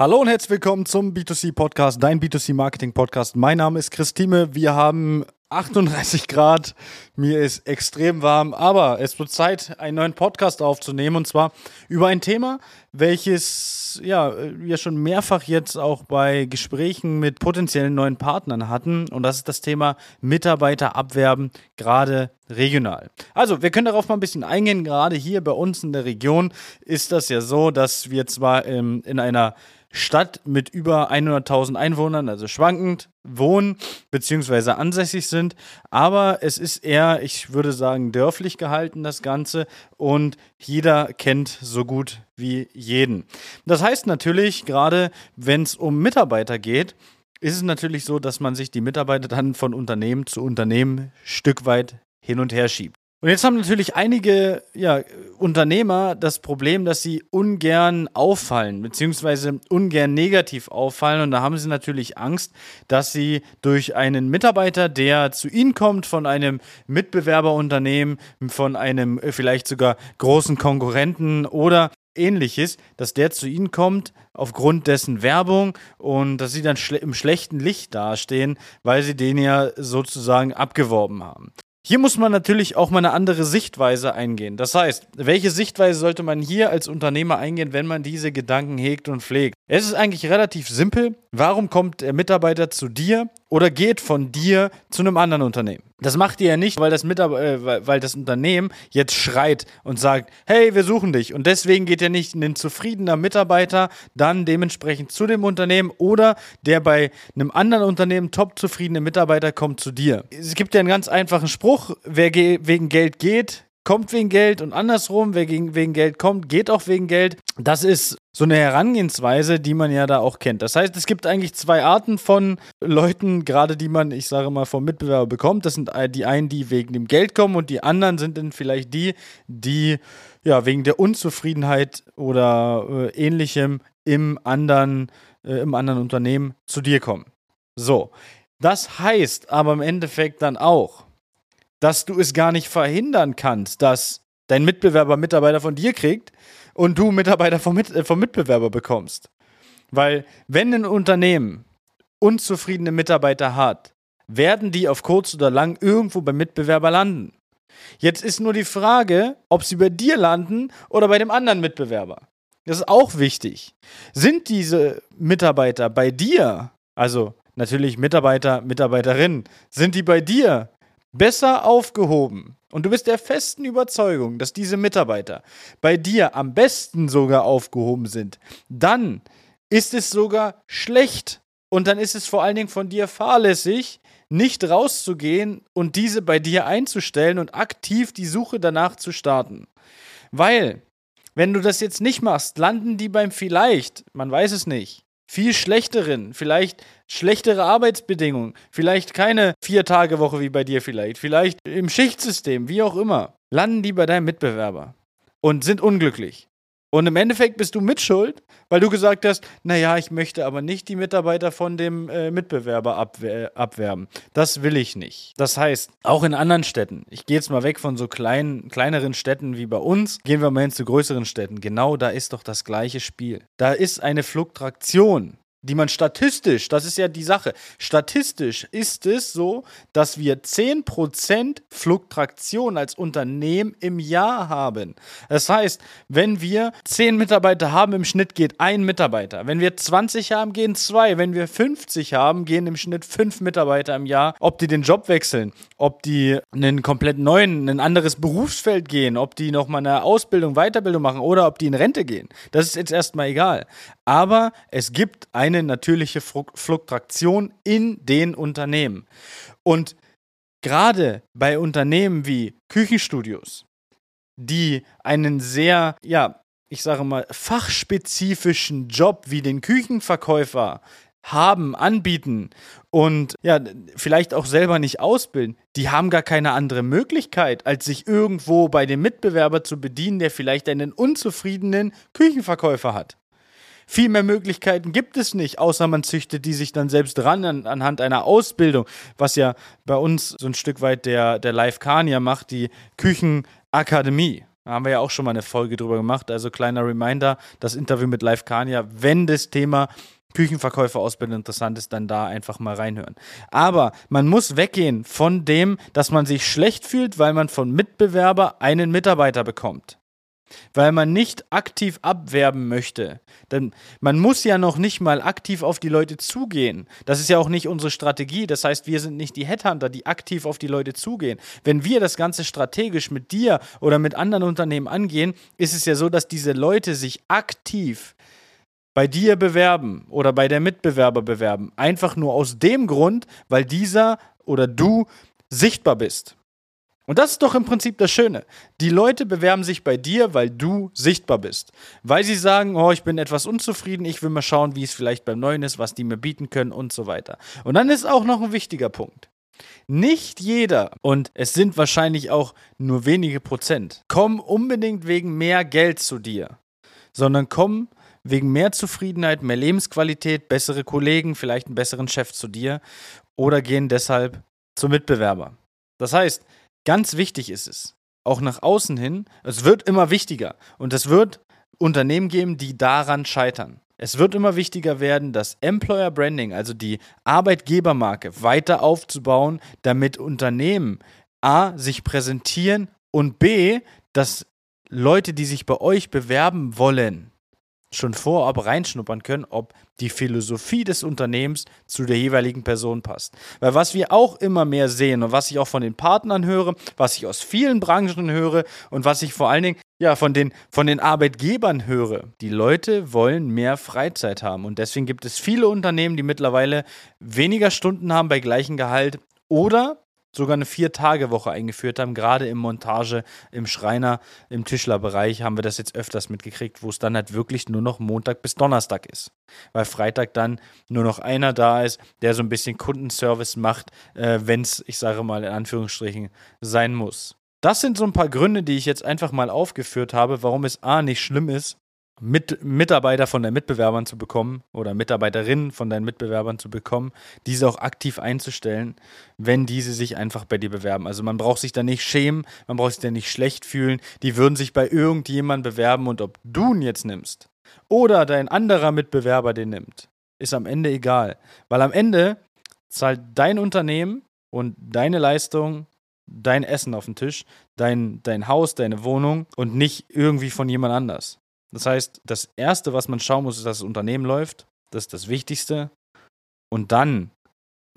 Hallo und herzlich willkommen zum B2C Podcast, dein B2C Marketing Podcast. Mein Name ist Christine. Wir haben 38 Grad. Mir ist extrem warm, aber es wird Zeit, einen neuen Podcast aufzunehmen und zwar über ein Thema, welches ja wir schon mehrfach jetzt auch bei Gesprächen mit potenziellen neuen Partnern hatten und das ist das Thema Mitarbeiter abwerben, gerade regional. Also, wir können darauf mal ein bisschen eingehen. Gerade hier bei uns in der Region ist das ja so, dass wir zwar ähm, in einer Stadt mit über 100.000 Einwohnern, also schwankend, wohnen bzw. ansässig sind. Aber es ist eher, ich würde sagen, dörflich gehalten, das Ganze. Und jeder kennt so gut wie jeden. Das heißt natürlich, gerade wenn es um Mitarbeiter geht, ist es natürlich so, dass man sich die Mitarbeiter dann von Unternehmen zu Unternehmen Stück weit hin und her schiebt. Und jetzt haben natürlich einige ja, Unternehmer das Problem, dass sie ungern auffallen, beziehungsweise ungern negativ auffallen. Und da haben sie natürlich Angst, dass sie durch einen Mitarbeiter, der zu ihnen kommt, von einem Mitbewerberunternehmen, von einem äh, vielleicht sogar großen Konkurrenten oder ähnliches, dass der zu ihnen kommt aufgrund dessen Werbung und dass sie dann schle im schlechten Licht dastehen, weil sie den ja sozusagen abgeworben haben. Hier muss man natürlich auch mal eine andere Sichtweise eingehen. Das heißt, welche Sichtweise sollte man hier als Unternehmer eingehen, wenn man diese Gedanken hegt und pflegt? Es ist eigentlich relativ simpel. Warum kommt der Mitarbeiter zu dir oder geht von dir zu einem anderen Unternehmen? Das macht ihr ja nicht, weil das, Mitab äh, weil das Unternehmen jetzt schreit und sagt, hey, wir suchen dich. Und deswegen geht ja nicht ein zufriedener Mitarbeiter dann dementsprechend zu dem Unternehmen oder der bei einem anderen Unternehmen top zufriedene Mitarbeiter kommt zu dir. Es gibt ja einen ganz einfachen Spruch, wer wegen Geld geht, kommt wegen Geld und andersrum, wer wegen Geld kommt, geht auch wegen Geld. Das ist so eine Herangehensweise, die man ja da auch kennt. Das heißt, es gibt eigentlich zwei Arten von Leuten, gerade die man, ich sage mal, vom Mitbewerber bekommt. Das sind die einen, die wegen dem Geld kommen und die anderen sind dann vielleicht die, die ja wegen der Unzufriedenheit oder äh, ähnlichem im anderen, äh, im anderen Unternehmen zu dir kommen. So. Das heißt aber im Endeffekt dann auch, dass du es gar nicht verhindern kannst, dass dein Mitbewerber Mitarbeiter von dir kriegt und du Mitarbeiter vom, Mit äh, vom Mitbewerber bekommst. Weil wenn ein Unternehmen unzufriedene Mitarbeiter hat, werden die auf kurz oder lang irgendwo beim Mitbewerber landen. Jetzt ist nur die Frage, ob sie bei dir landen oder bei dem anderen Mitbewerber. Das ist auch wichtig. Sind diese Mitarbeiter bei dir, also natürlich Mitarbeiter, Mitarbeiterinnen, sind die bei dir besser aufgehoben und du bist der festen Überzeugung, dass diese Mitarbeiter bei dir am besten sogar aufgehoben sind, dann ist es sogar schlecht und dann ist es vor allen Dingen von dir fahrlässig, nicht rauszugehen und diese bei dir einzustellen und aktiv die Suche danach zu starten. Weil, wenn du das jetzt nicht machst, landen die beim vielleicht, man weiß es nicht, viel schlechteren, vielleicht schlechtere Arbeitsbedingungen, vielleicht keine Vier-Tage-Woche wie bei dir vielleicht, vielleicht im Schichtsystem, wie auch immer, landen die bei deinem Mitbewerber und sind unglücklich. Und im Endeffekt bist du mitschuld, weil du gesagt hast, naja, ich möchte aber nicht die Mitarbeiter von dem äh, Mitbewerber abwer abwerben. Das will ich nicht. Das heißt, auch in anderen Städten, ich gehe jetzt mal weg von so kleinen, kleineren Städten wie bei uns, gehen wir mal hin zu größeren Städten. Genau da ist doch das gleiche Spiel. Da ist eine Fluktuation die man statistisch, das ist ja die Sache, statistisch ist es so, dass wir 10% Fluktuation als Unternehmen im Jahr haben. Das heißt, wenn wir 10 Mitarbeiter haben, im Schnitt geht ein Mitarbeiter. Wenn wir 20 haben, gehen zwei. Wenn wir 50 haben, gehen im Schnitt 5 Mitarbeiter im Jahr. Ob die den Job wechseln, ob die einen komplett neuen, ein anderes Berufsfeld gehen, ob die nochmal eine Ausbildung, Weiterbildung machen oder ob die in Rente gehen. Das ist jetzt erstmal egal. Aber es gibt ein eine natürliche Fluktuation in den Unternehmen. Und gerade bei Unternehmen wie Küchenstudios, die einen sehr, ja, ich sage mal, fachspezifischen Job wie den Küchenverkäufer haben, anbieten und ja, vielleicht auch selber nicht ausbilden, die haben gar keine andere Möglichkeit, als sich irgendwo bei dem Mitbewerber zu bedienen, der vielleicht einen unzufriedenen Küchenverkäufer hat. Viel mehr Möglichkeiten gibt es nicht, außer man züchtet die sich dann selbst ran an, anhand einer Ausbildung, was ja bei uns so ein Stück weit der, der Live Kania macht, die Küchenakademie. Da haben wir ja auch schon mal eine Folge drüber gemacht. Also kleiner Reminder, das Interview mit Live Kania, wenn das Thema Küchenverkäuferausbildung interessant ist, dann da einfach mal reinhören. Aber man muss weggehen von dem, dass man sich schlecht fühlt, weil man von Mitbewerber einen Mitarbeiter bekommt. Weil man nicht aktiv abwerben möchte. Denn man muss ja noch nicht mal aktiv auf die Leute zugehen. Das ist ja auch nicht unsere Strategie. Das heißt, wir sind nicht die Headhunter, die aktiv auf die Leute zugehen. Wenn wir das Ganze strategisch mit dir oder mit anderen Unternehmen angehen, ist es ja so, dass diese Leute sich aktiv bei dir bewerben oder bei der Mitbewerber bewerben. Einfach nur aus dem Grund, weil dieser oder du sichtbar bist. Und das ist doch im Prinzip das Schöne. Die Leute bewerben sich bei dir, weil du sichtbar bist. Weil sie sagen, oh, ich bin etwas unzufrieden, ich will mal schauen, wie es vielleicht beim Neuen ist, was die mir bieten können und so weiter. Und dann ist auch noch ein wichtiger Punkt. Nicht jeder, und es sind wahrscheinlich auch nur wenige Prozent, kommen unbedingt wegen mehr Geld zu dir, sondern kommen wegen mehr Zufriedenheit, mehr Lebensqualität, bessere Kollegen, vielleicht einen besseren Chef zu dir oder gehen deshalb zum Mitbewerber. Das heißt, ganz wichtig ist es, auch nach außen hin, es wird immer wichtiger und es wird Unternehmen geben, die daran scheitern. Es wird immer wichtiger werden, das Employer Branding, also die Arbeitgebermarke, weiter aufzubauen, damit Unternehmen A sich präsentieren und B, dass Leute, die sich bei euch bewerben wollen, schon vorab reinschnuppern können, ob die Philosophie des Unternehmens zu der jeweiligen Person passt. Weil was wir auch immer mehr sehen und was ich auch von den Partnern höre, was ich aus vielen Branchen höre und was ich vor allen Dingen ja von den, von den Arbeitgebern höre, die Leute wollen mehr Freizeit haben und deswegen gibt es viele Unternehmen, die mittlerweile weniger Stunden haben bei gleichem Gehalt oder sogar eine Vier-Tage-Woche eingeführt haben. Gerade im Montage, im Schreiner, im Tischlerbereich haben wir das jetzt öfters mitgekriegt, wo es dann halt wirklich nur noch Montag bis Donnerstag ist. Weil Freitag dann nur noch einer da ist, der so ein bisschen Kundenservice macht, äh, wenn es, ich sage mal in Anführungsstrichen, sein muss. Das sind so ein paar Gründe, die ich jetzt einfach mal aufgeführt habe, warum es A nicht schlimm ist, mit Mitarbeiter von deinen Mitbewerbern zu bekommen oder Mitarbeiterinnen von deinen Mitbewerbern zu bekommen, diese auch aktiv einzustellen, wenn diese sich einfach bei dir bewerben. Also man braucht sich da nicht schämen, man braucht sich da nicht schlecht fühlen. Die würden sich bei irgendjemandem bewerben und ob du ihn jetzt nimmst oder dein anderer Mitbewerber den nimmt, ist am Ende egal. Weil am Ende zahlt dein Unternehmen und deine Leistung dein Essen auf den Tisch, dein, dein Haus, deine Wohnung und nicht irgendwie von jemand anders. Das heißt, das Erste, was man schauen muss, ist, dass das Unternehmen läuft. Das ist das Wichtigste. Und dann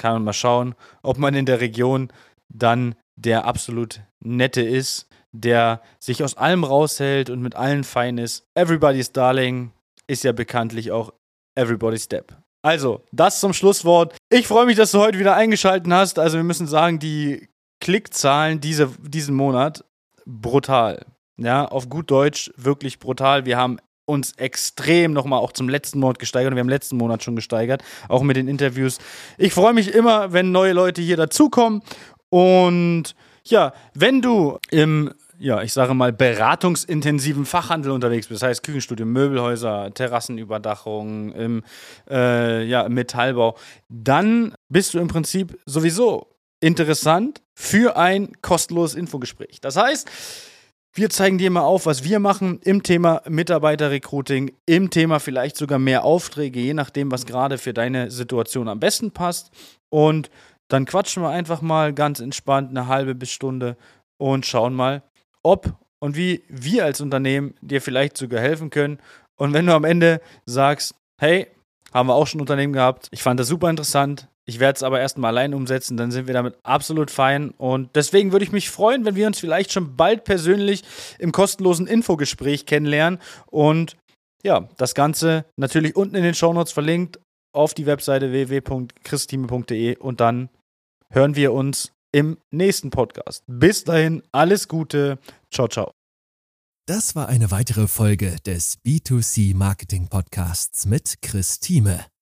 kann man mal schauen, ob man in der Region dann der absolut nette ist, der sich aus allem raushält und mit allen fein ist. Everybody's Darling ist ja bekanntlich auch Everybody's Step. Also, das zum Schlusswort. Ich freue mich, dass du heute wieder eingeschaltet hast. Also, wir müssen sagen, die Klickzahlen diese, diesen Monat brutal. Ja, auf gut Deutsch wirklich brutal. Wir haben uns extrem nochmal auch zum letzten Monat gesteigert. Wir haben letzten Monat schon gesteigert, auch mit den Interviews. Ich freue mich immer, wenn neue Leute hier dazukommen. Und ja, wenn du im ja, ich sage mal, beratungsintensiven Fachhandel unterwegs bist. Das heißt Küchenstudio, Möbelhäuser, Terrassenüberdachung, im äh, ja, Metallbau. Dann bist du im Prinzip sowieso interessant für ein kostenloses Infogespräch. Das heißt, wir zeigen dir mal auf, was wir machen im Thema Mitarbeiterrecruiting, im Thema vielleicht sogar mehr Aufträge, je nachdem, was gerade für deine Situation am besten passt. Und dann quatschen wir einfach mal ganz entspannt eine halbe bis Stunde und schauen mal, ob und wie wir als Unternehmen dir vielleicht sogar helfen können. Und wenn du am Ende sagst, hey, haben wir auch schon Unternehmen gehabt, ich fand das super interessant, ich werde es aber erstmal allein umsetzen, dann sind wir damit absolut fein. Und deswegen würde ich mich freuen, wenn wir uns vielleicht schon bald persönlich im kostenlosen Infogespräch kennenlernen. Und ja, das Ganze natürlich unten in den Shownotes verlinkt auf die Webseite www.christime.de und dann hören wir uns im nächsten Podcast. Bis dahin, alles Gute. Ciao, ciao. Das war eine weitere Folge des B2C Marketing Podcasts mit Chris Thieme.